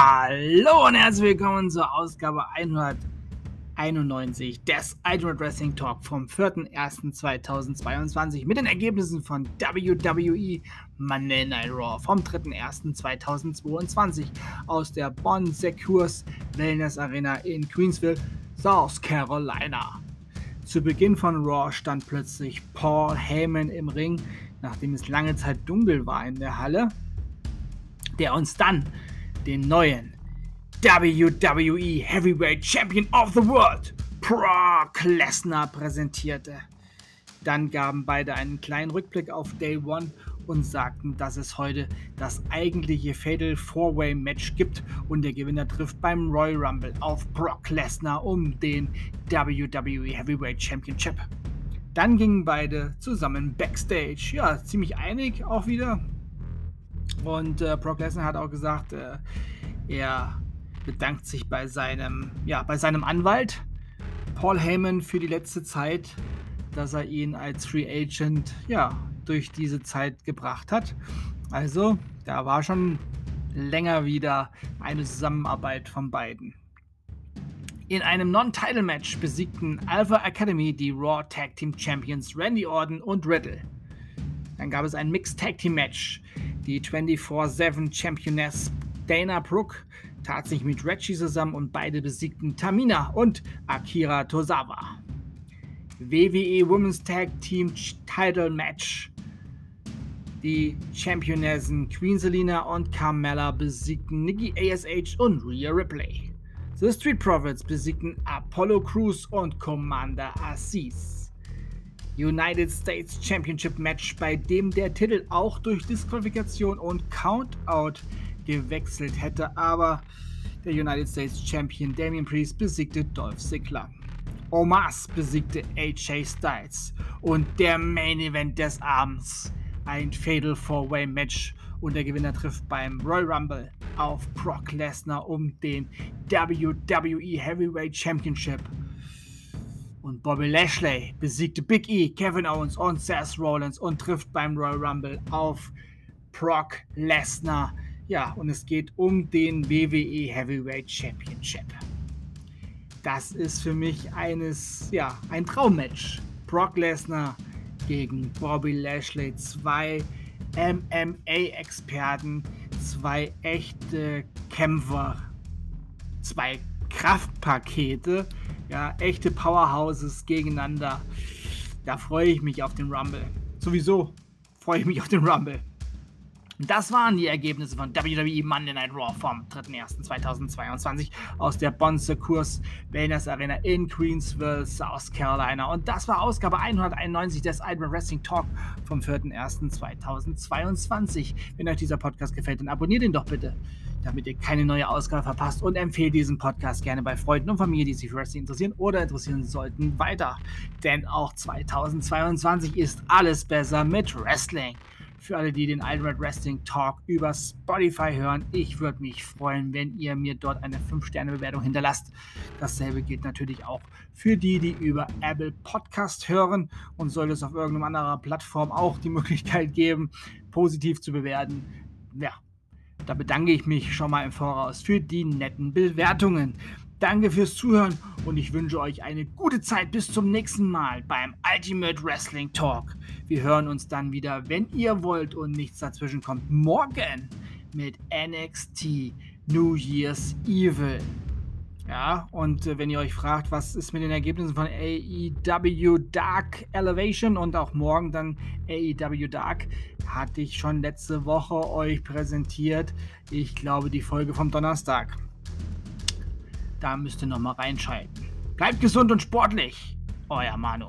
Hallo und herzlich willkommen zur Ausgabe 191 des Ultimate Wrestling Talk vom 4.1.2022 mit den Ergebnissen von WWE Monday Night Raw vom 3.1.2022 aus der Bonn Secures Wellness Arena in Queensville, South Carolina. Zu Beginn von Raw stand plötzlich Paul Heyman im Ring, nachdem es lange Zeit dunkel war in der Halle, der uns dann den neuen WWE Heavyweight Champion of the World, Brock Lesnar, präsentierte. Dann gaben beide einen kleinen Rückblick auf Day One und sagten, dass es heute das eigentliche Fatal Four-Way Match gibt und der Gewinner trifft beim Royal Rumble auf Brock Lesnar um den WWE Heavyweight Championship. Dann gingen beide zusammen backstage. Ja, ziemlich einig auch wieder. Und äh, Brock Lesnar hat auch gesagt, äh, er bedankt sich bei seinem, ja, bei seinem Anwalt Paul Heyman für die letzte Zeit, dass er ihn als Free Agent ja, durch diese Zeit gebracht hat. Also, da war schon länger wieder eine Zusammenarbeit von beiden. In einem Non-Title-Match besiegten Alpha Academy die Raw Tag Team Champions Randy Orton und Riddle. Dann gab es ein Mixed Tag Team Match. Die 24-7 Championess Dana Brooke tat sich mit Reggie zusammen und beide besiegten Tamina und Akira Tozawa. WWE Women's Tag Team Title Match. Die Championessen Queen Selina und Carmella besiegten Nikki ASH und Rhea Ripley. The Street Profits besiegten Apollo Crews und Commander Aziz. United States Championship Match, bei dem der Titel auch durch Disqualifikation und Countout gewechselt hätte, aber der United States Champion Damian Priest besiegte Dolph Ziggler. Omas besiegte AJ Styles. Und der Main Event des Abends, ein Fatal Four-Way Match. Und der Gewinner trifft beim Royal Rumble auf Brock Lesnar um den WWE Heavyweight Championship und Bobby Lashley besiegte Big E, Kevin Owens und Seth Rollins und trifft beim Royal Rumble auf Brock Lesnar. Ja, und es geht um den WWE Heavyweight Championship. Das ist für mich eines, ja, ein Traummatch. Brock Lesnar gegen Bobby Lashley, zwei MMA-Experten, zwei echte Kämpfer, zwei Kraftpakete ja, echte Powerhouses gegeneinander. Da freue ich mich auf den Rumble. Sowieso freue ich mich auf den Rumble. Das waren die Ergebnisse von WWE Monday Night Raw vom 3.1.2022 aus der Bonze Kurs Wellness Arena in Queensville, South Carolina. Und das war Ausgabe 191 des Iron Wrestling Talk vom 4.1.2022. Wenn euch dieser Podcast gefällt, dann abonniert ihn doch bitte damit ihr keine neue Ausgabe verpasst und empfehlt diesen Podcast gerne bei Freunden und Familie, die sich für Wrestling interessieren oder interessieren sollten, weiter. Denn auch 2022 ist alles besser mit Wrestling. Für alle, die den Ultimate Wrestling Talk über Spotify hören, ich würde mich freuen, wenn ihr mir dort eine 5-Sterne-Bewertung hinterlasst. Dasselbe gilt natürlich auch für die, die über Apple Podcast hören und sollte es auf irgendeiner anderen Plattform auch die Möglichkeit geben, positiv zu bewerten. Ja, da bedanke ich mich schon mal im Voraus für die netten Bewertungen. Danke fürs Zuhören und ich wünsche euch eine gute Zeit bis zum nächsten Mal beim Ultimate Wrestling Talk. Wir hören uns dann wieder, wenn ihr wollt und nichts dazwischen kommt, morgen mit NXT New Year's Evil. Ja, und äh, wenn ihr euch fragt, was ist mit den Ergebnissen von AEW Dark Elevation und auch morgen dann AEW Dark, hatte ich schon letzte Woche euch präsentiert. Ich glaube, die Folge vom Donnerstag. Da müsst ihr nochmal reinschalten. Bleibt gesund und sportlich. Euer Manu.